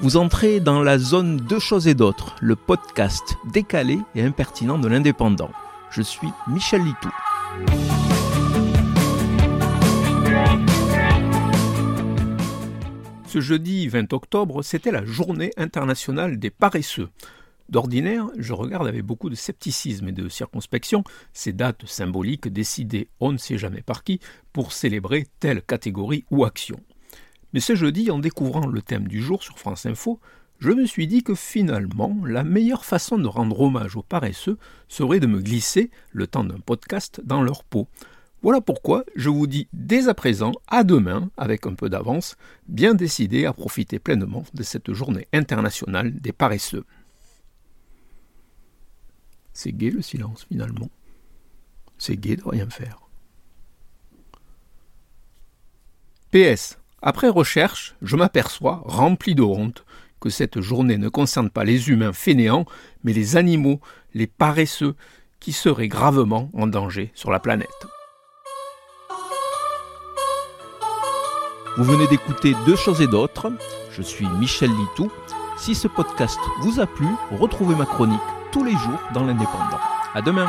Vous entrez dans la zone Deux choses et d'autres, le podcast décalé et impertinent de l'indépendant. Je suis Michel Litou. Ce jeudi 20 octobre, c'était la journée internationale des paresseux. D'ordinaire, je regarde avec beaucoup de scepticisme et de circonspection ces dates symboliques décidées on ne sait jamais par qui pour célébrer telle catégorie ou action. Mais ce jeudi, en découvrant le thème du jour sur France Info, je me suis dit que finalement, la meilleure façon de rendre hommage aux paresseux serait de me glisser, le temps d'un podcast, dans leur peau. Voilà pourquoi je vous dis dès à présent, à demain, avec un peu d'avance, bien décidé à profiter pleinement de cette journée internationale des paresseux. C'est gai le silence finalement. C'est gai de rien faire. PS. Après recherche, je m'aperçois, rempli de honte, que cette journée ne concerne pas les humains fainéants, mais les animaux, les paresseux, qui seraient gravement en danger sur la planète. Vous venez d'écouter Deux choses et d'autres. Je suis Michel Litou. Si ce podcast vous a plu, retrouvez ma chronique tous les jours dans l'Indépendant. À demain!